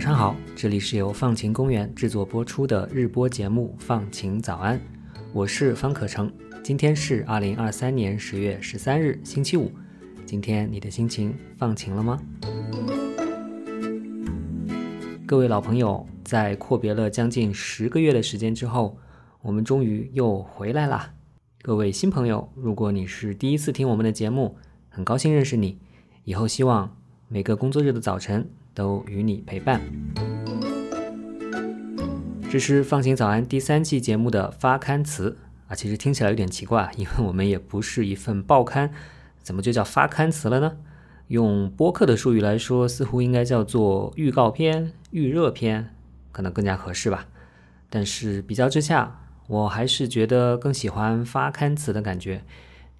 早上好，这里是由放晴公园制作播出的日播节目《放晴早安》，我是方可成。今天是二零二三年十月十三日，星期五。今天你的心情放晴了吗？各位老朋友，在阔别了将近十个月的时间之后，我们终于又回来啦。各位新朋友，如果你是第一次听我们的节目，很高兴认识你。以后希望每个工作日的早晨都与你陪伴。这是放晴早安第三期节目的发刊词啊，其实听起来有点奇怪，因为我们也不是一份报刊，怎么就叫发刊词了呢？用播客的术语来说，似乎应该叫做预告片、预热片，可能更加合适吧。但是比较之下，我还是觉得更喜欢发刊词的感觉。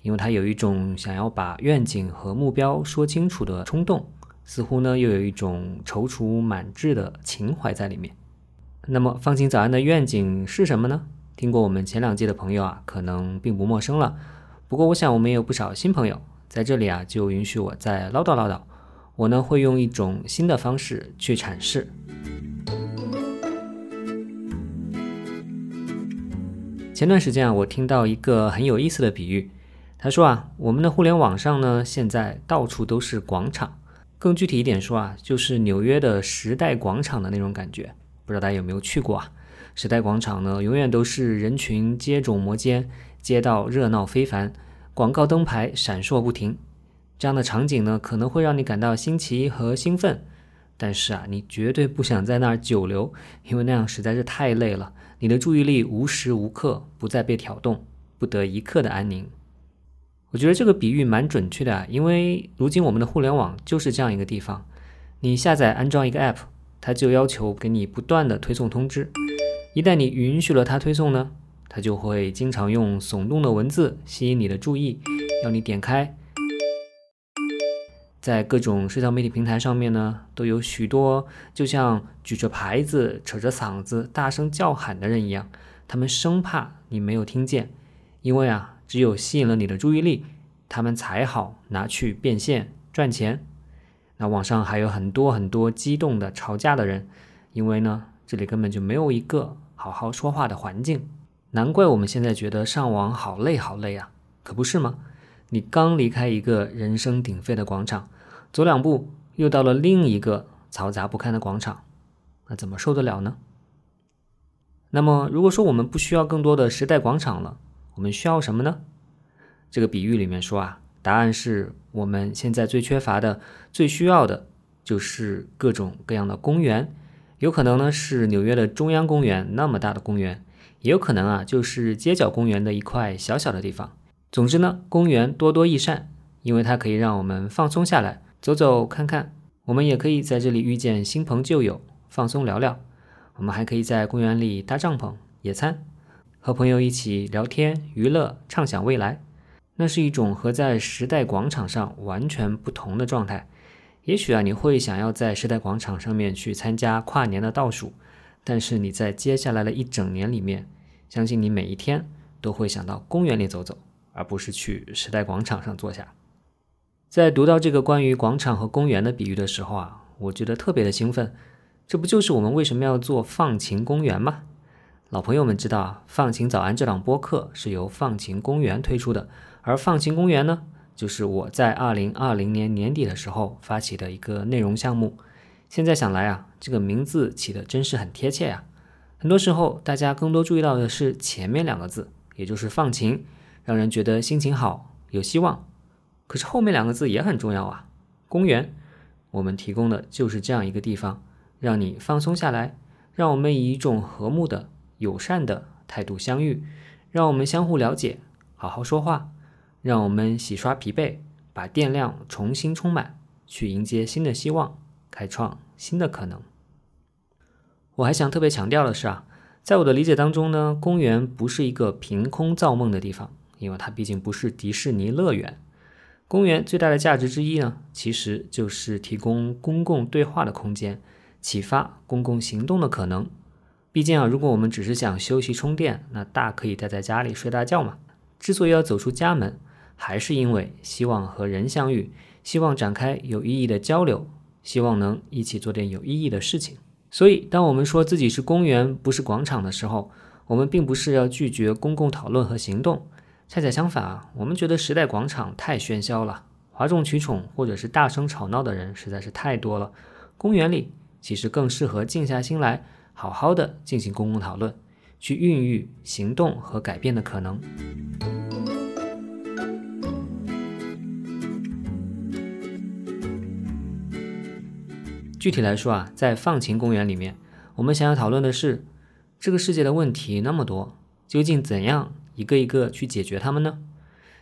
因为它有一种想要把愿景和目标说清楚的冲动，似乎呢又有一种踌躇满志的情怀在里面。那么放晴早安的愿景是什么呢？听过我们前两季的朋友啊，可能并不陌生了。不过我想我们也有不少新朋友在这里啊，就允许我再唠叨唠叨。我呢会用一种新的方式去阐释。前段时间啊，我听到一个很有意思的比喻。他说啊，我们的互联网上呢，现在到处都是广场。更具体一点说啊，就是纽约的时代广场的那种感觉。不知道大家有没有去过啊？时代广场呢，永远都是人群接踵摩肩，街道热闹非凡，广告灯牌闪烁不停。这样的场景呢，可能会让你感到新奇和兴奋，但是啊，你绝对不想在那儿久留，因为那样实在是太累了。你的注意力无时无刻不在被挑动，不得一刻的安宁。我觉得这个比喻蛮准确的啊，因为如今我们的互联网就是这样一个地方。你下载安装一个 app，它就要求给你不断的推送通知。一旦你允许了它推送呢，它就会经常用耸动的文字吸引你的注意，要你点开。在各种社交媒体平台上面呢，都有许多就像举着牌子、扯着嗓子、大声叫喊的人一样，他们生怕你没有听见，因为啊。只有吸引了你的注意力，他们才好拿去变现赚钱。那网上还有很多很多激动的吵架的人，因为呢，这里根本就没有一个好好说话的环境。难怪我们现在觉得上网好累好累啊，可不是吗？你刚离开一个人声鼎沸的广场，走两步又到了另一个嘈杂不堪的广场，那怎么受得了呢？那么，如果说我们不需要更多的时代广场了，我们需要什么呢？这个比喻里面说啊，答案是我们现在最缺乏的、最需要的，就是各种各样的公园。有可能呢是纽约的中央公园那么大的公园，也有可能啊就是街角公园的一块小小的地方。总之呢，公园多多益善，因为它可以让我们放松下来，走走看看。我们也可以在这里遇见新朋旧友，放松聊聊。我们还可以在公园里搭帐篷、野餐。和朋友一起聊天、娱乐、畅想未来，那是一种和在时代广场上完全不同的状态。也许啊，你会想要在时代广场上面去参加跨年的倒数，但是你在接下来的一整年里面，相信你每一天都会想到公园里走走，而不是去时代广场上坐下。在读到这个关于广场和公园的比喻的时候啊，我觉得特别的兴奋。这不就是我们为什么要做放晴公园吗？老朋友们知道啊，放晴早安这档播客是由放晴公园推出的，而放晴公园呢，就是我在二零二零年年底的时候发起的一个内容项目。现在想来啊，这个名字起的真是很贴切呀。很多时候，大家更多注意到的是前面两个字，也就是放晴，让人觉得心情好，有希望。可是后面两个字也很重要啊，公园。我们提供的就是这样一个地方，让你放松下来，让我们以一种和睦的。友善的态度相遇，让我们相互了解，好好说话，让我们洗刷疲惫，把电量重新充满，去迎接新的希望，开创新的可能。我还想特别强调的是啊，在我的理解当中呢，公园不是一个凭空造梦的地方，因为它毕竟不是迪士尼乐园。公园最大的价值之一呢，其实就是提供公共对话的空间，启发公共行动的可能。毕竟啊，如果我们只是想休息充电，那大可以待在家里睡大觉嘛。之所以要走出家门，还是因为希望和人相遇，希望展开有意义的交流，希望能一起做点有意义的事情。所以，当我们说自己是公园，不是广场的时候，我们并不是要拒绝公共讨论和行动。恰恰相反啊，我们觉得时代广场太喧嚣了，哗众取宠或者是大声吵闹的人实在是太多了。公园里其实更适合静下心来，好好的进行公共讨论，去孕育行动和改变的可能。具体来说啊，在放晴公园里面，我们想要讨论的是，这个世界的问题那么多，究竟怎样？一个一个去解决它们呢？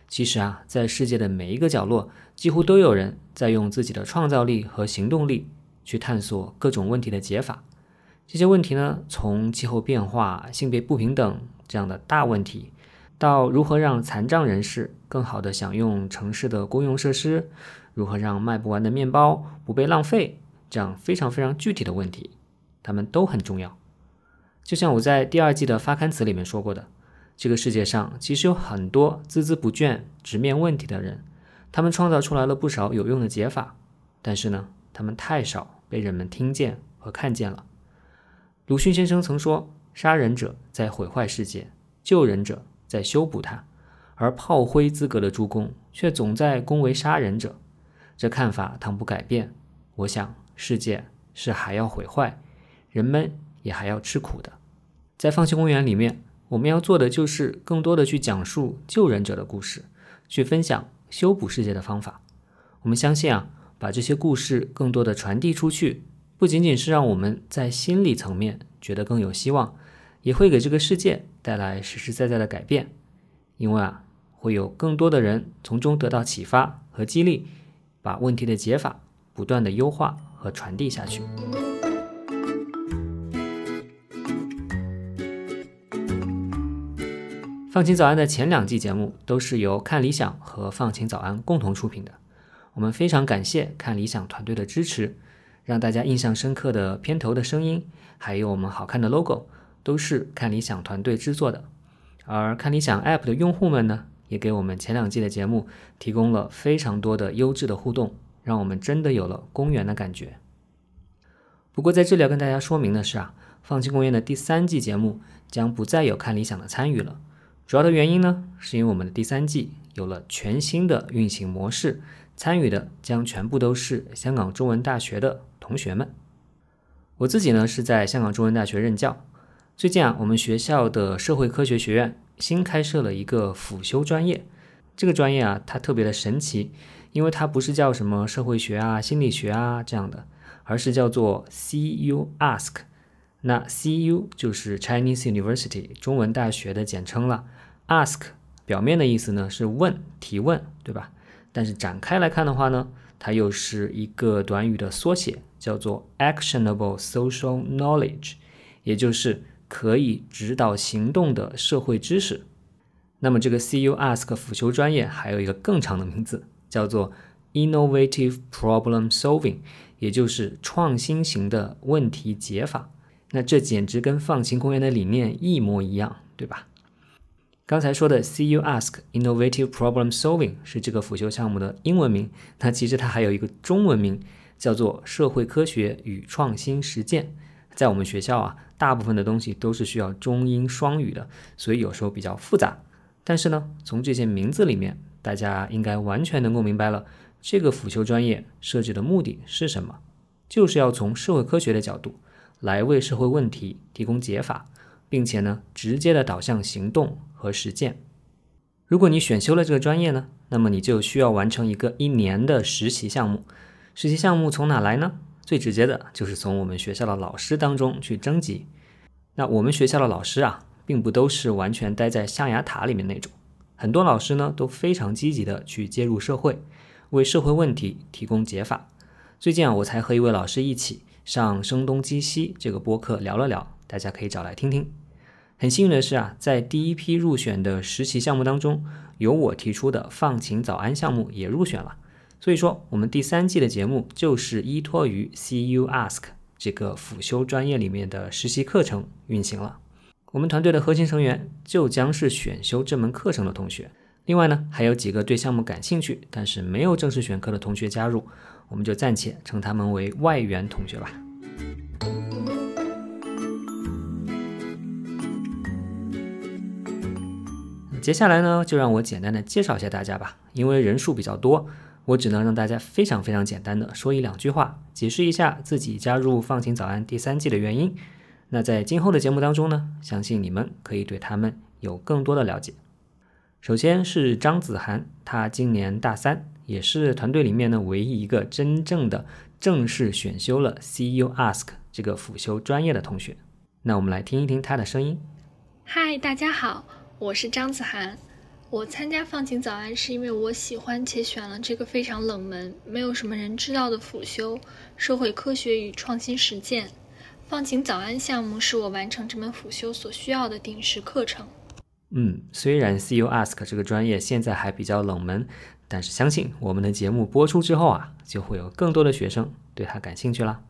其实啊，在世界的每一个角落，几乎都有人在用自己的创造力和行动力去探索各种问题的解法。这些问题呢，从气候变化、性别不平等这样的大问题，到如何让残障人士更好地享用城市的公用设施，如何让卖不完的面包不被浪费，这样非常非常具体的问题，它们都很重要。就像我在第二季的发刊词里面说过的。这个世界上其实有很多孜孜不倦直面问题的人，他们创造出来了不少有用的解法，但是呢，他们太少被人们听见和看见了。鲁迅先生曾说：“杀人者在毁坏世界，救人者在修补它，而炮灰资格的诸公却总在恭维杀人者。”这看法倘不改变，我想世界是还要毁坏，人们也还要吃苦的。在放弃公园里面。我们要做的就是更多的去讲述救人者的故事，去分享修补世界的方法。我们相信啊，把这些故事更多的传递出去，不仅仅是让我们在心理层面觉得更有希望，也会给这个世界带来实实在在的改变。因为啊，会有更多的人从中得到启发和激励，把问题的解法不断的优化和传递下去。放晴早安的前两季节目都是由看理想和放晴早安共同出品的，我们非常感谢看理想团队的支持，让大家印象深刻的片头的声音，还有我们好看的 logo，都是看理想团队制作的。而看理想 App 的用户们呢，也给我们前两季的节目提供了非常多的优质的互动，让我们真的有了公园的感觉。不过在这里要跟大家说明的是啊，放弃公园的第三季节目将不再有看理想的参与了。主要的原因呢，是因为我们的第三季有了全新的运行模式，参与的将全部都是香港中文大学的同学们。我自己呢是在香港中文大学任教。最近啊，我们学校的社会科学学院新开设了一个辅修专业。这个专业啊，它特别的神奇，因为它不是叫什么社会学啊、心理学啊这样的，而是叫做 CU Ask。那 CU 就是 Chinese University 中文大学的简称了。Ask 表面的意思呢是问、提问，对吧？但是展开来看的话呢，它又是一个短语的缩写，叫做 Actionable Social Knowledge，也就是可以指导行动的社会知识。那么这个 CU Ask 辅修专业还有一个更长的名字，叫做 Innovative Problem Solving，也就是创新型的问题解法。那这简直跟放晴公园的理念一模一样，对吧？刚才说的 CU Ask Innovative Problem Solving 是这个辅修项目的英文名，那其实它还有一个中文名，叫做社会科学与创新实践。在我们学校啊，大部分的东西都是需要中英双语的，所以有时候比较复杂。但是呢，从这些名字里面，大家应该完全能够明白了，这个辅修专业设置的目的是什么，就是要从社会科学的角度来为社会问题提供解法。并且呢，直接的导向行动和实践。如果你选修了这个专业呢，那么你就需要完成一个一年的实习项目。实习项目从哪来呢？最直接的就是从我们学校的老师当中去征集。那我们学校的老师啊，并不都是完全待在象牙塔里面那种，很多老师呢都非常积极的去介入社会，为社会问题提供解法。最近啊，我才和一位老师一起上《声东击西》这个播客聊了聊，大家可以找来听听。很幸运的是啊，在第一批入选的实习项目当中，有我提出的“放晴早安”项目也入选了。所以说，我们第三季的节目就是依托于 CU Ask 这个辅修专业里面的实习课程运行了。我们团队的核心成员就将是选修这门课程的同学。另外呢，还有几个对项目感兴趣但是没有正式选课的同学加入，我们就暂且称他们为外援同学吧。接下来呢，就让我简单的介绍一下大家吧，因为人数比较多，我只能让大家非常非常简单的说一两句话，解释一下自己加入放晴早安第三季的原因。那在今后的节目当中呢，相信你们可以对他们有更多的了解。首先是张子涵，他今年大三。也是团队里面呢唯一一个真正的正式选修了 CU Ask 这个辅修专业的同学。那我们来听一听他的声音。嗨，大家好，我是张子涵。我参加放晴早安是因为我喜欢且选了这个非常冷门、没有什么人知道的辅修——社会科学与创新实践。放晴早安项目是我完成这门辅修所需要的顶时课程。嗯，虽然 CU Ask 这个专业现在还比较冷门，但是相信我们的节目播出之后啊，就会有更多的学生对它感兴趣啦。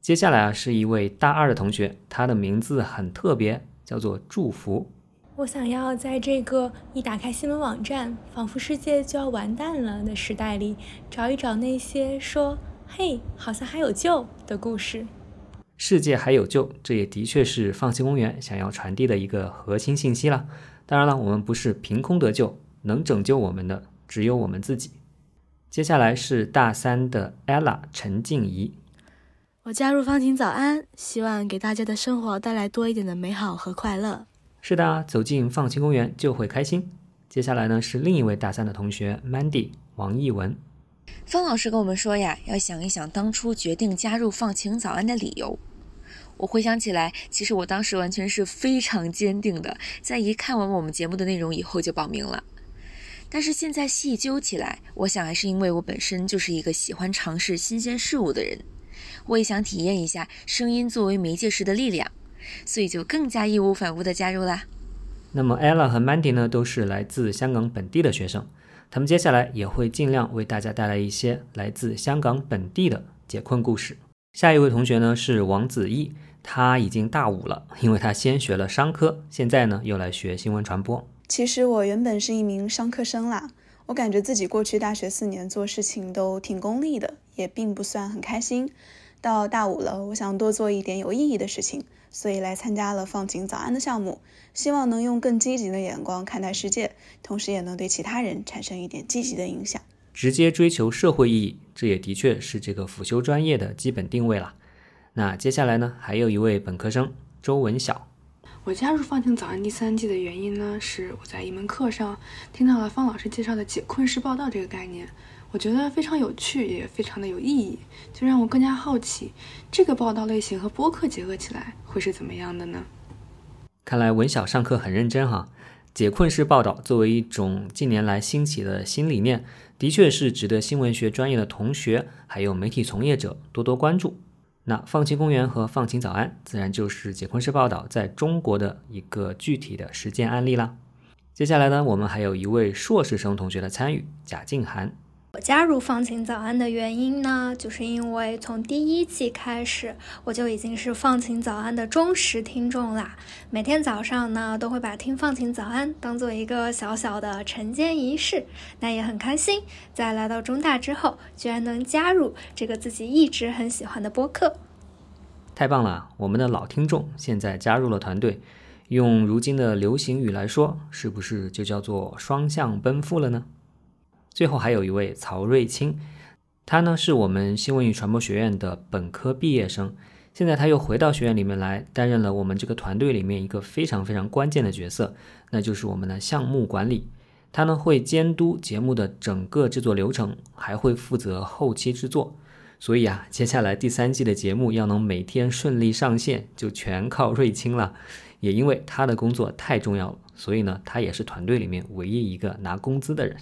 接下来啊，是一位大二的同学，他的名字很特别，叫做祝福。我想要在这个一打开新闻网站，仿佛世界就要完蛋了的时代里，找一找那些说“嘿，好像还有救”的故事。世界还有救，这也的确是放弃公园想要传递的一个核心信息了。当然了，我们不是凭空得救，能拯救我们的只有我们自己。接下来是大三的 ella 陈静怡，我加入方晴早安，希望给大家的生活带来多一点的美好和快乐。是的，走进放晴公园就会开心。接下来呢是另一位大三的同学 Mandy 王艺文，方老师跟我们说呀，要想一想当初决定加入放晴早安的理由。我回想起来，其实我当时完全是非常坚定的，在一看完我们节目的内容以后就报名了。但是现在细究起来，我想还是因为我本身就是一个喜欢尝试新鲜事物的人，我也想体验一下声音作为媒介时的力量，所以就更加义无反顾的加入啦。那么 ella 和 Mandy 呢，都是来自香港本地的学生，他们接下来也会尽量为大家带来一些来自香港本地的解困故事。下一位同学呢是王子毅。他已经大五了，因为他先学了商科，现在呢又来学新闻传播。其实我原本是一名商科生啦，我感觉自己过去大学四年做事情都挺功利的，也并不算很开心。到大五了，我想多做一点有意义的事情，所以来参加了放晴早安的项目，希望能用更积极的眼光看待世界，同时也能对其他人产生一点积极的影响。直接追求社会意义，这也的确是这个辅修专业的基本定位了。那接下来呢，还有一位本科生周文晓。我加入《放晴早安》第三季的原因呢，是我在一门课上听到了方老师介绍的解困式报道这个概念，我觉得非常有趣，也非常的有意义，就让我更加好奇，这个报道类型和播客结合起来会是怎么样的呢？看来文晓上课很认真哈。解困式报道作为一种近年来兴起的新理念，的确是值得新闻学专业的同学还有媒体从业者多多关注。那放晴公园和放晴早安，自然就是解困式报道在中国的一个具体的实践案例啦。接下来呢，我们还有一位硕士生同学的参与，贾静涵。加入放晴早安的原因呢，就是因为从第一季开始，我就已经是放晴早安的忠实听众啦。每天早上呢，都会把听放晴早安当做一个小小的晨间仪式。那也很开心，在来到中大之后，居然能加入这个自己一直很喜欢的播客。太棒了！我们的老听众现在加入了团队，用如今的流行语来说，是不是就叫做双向奔赴了呢？最后还有一位曹瑞清，他呢是我们新闻与传播学院的本科毕业生，现在他又回到学院里面来，担任了我们这个团队里面一个非常非常关键的角色，那就是我们的项目管理。他呢会监督节目的整个制作流程，还会负责后期制作。所以啊，接下来第三季的节目要能每天顺利上线，就全靠瑞清了。也因为他的工作太重要了，所以呢，他也是团队里面唯一一个拿工资的人。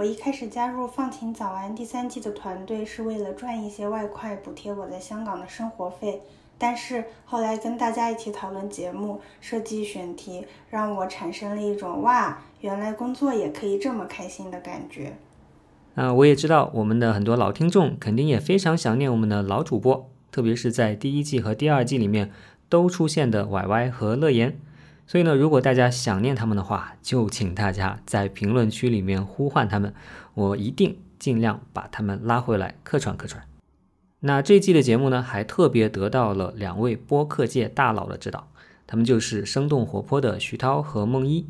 我一开始加入《放晴早安》第三季的团队是为了赚一些外快补贴我在香港的生活费，但是后来跟大家一起讨论节目、设计选题，让我产生了一种哇，原来工作也可以这么开心的感觉。那，我也知道我们的很多老听众肯定也非常想念我们的老主播，特别是在第一季和第二季里面都出现的 Y Y 和乐言。所以呢，如果大家想念他们的话，就请大家在评论区里面呼唤他们，我一定尽量把他们拉回来客串客串。那这一季的节目呢，还特别得到了两位播客界大佬的指导，他们就是生动活泼的徐涛和梦一。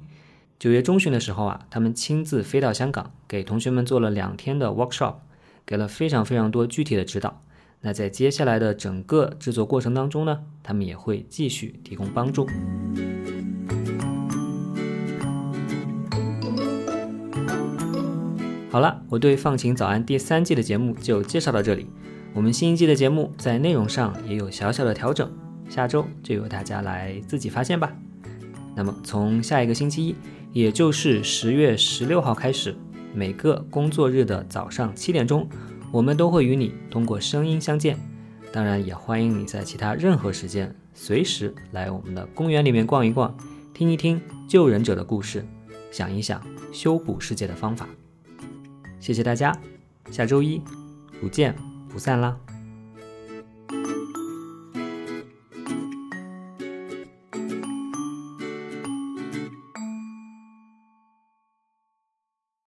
九月中旬的时候啊，他们亲自飞到香港，给同学们做了两天的 workshop，给了非常非常多具体的指导。那在接下来的整个制作过程当中呢，他们也会继续提供帮助。好了，我对《放晴早安》第三季的节目就介绍到这里。我们新一季的节目在内容上也有小小的调整，下周就由大家来自己发现吧。那么从下一个星期一。也就是十月十六号开始，每个工作日的早上七点钟，我们都会与你通过声音相见。当然，也欢迎你在其他任何时间，随时来我们的公园里面逛一逛，听一听救人者的故事，想一想修补世界的方法。谢谢大家，下周一不见不散啦！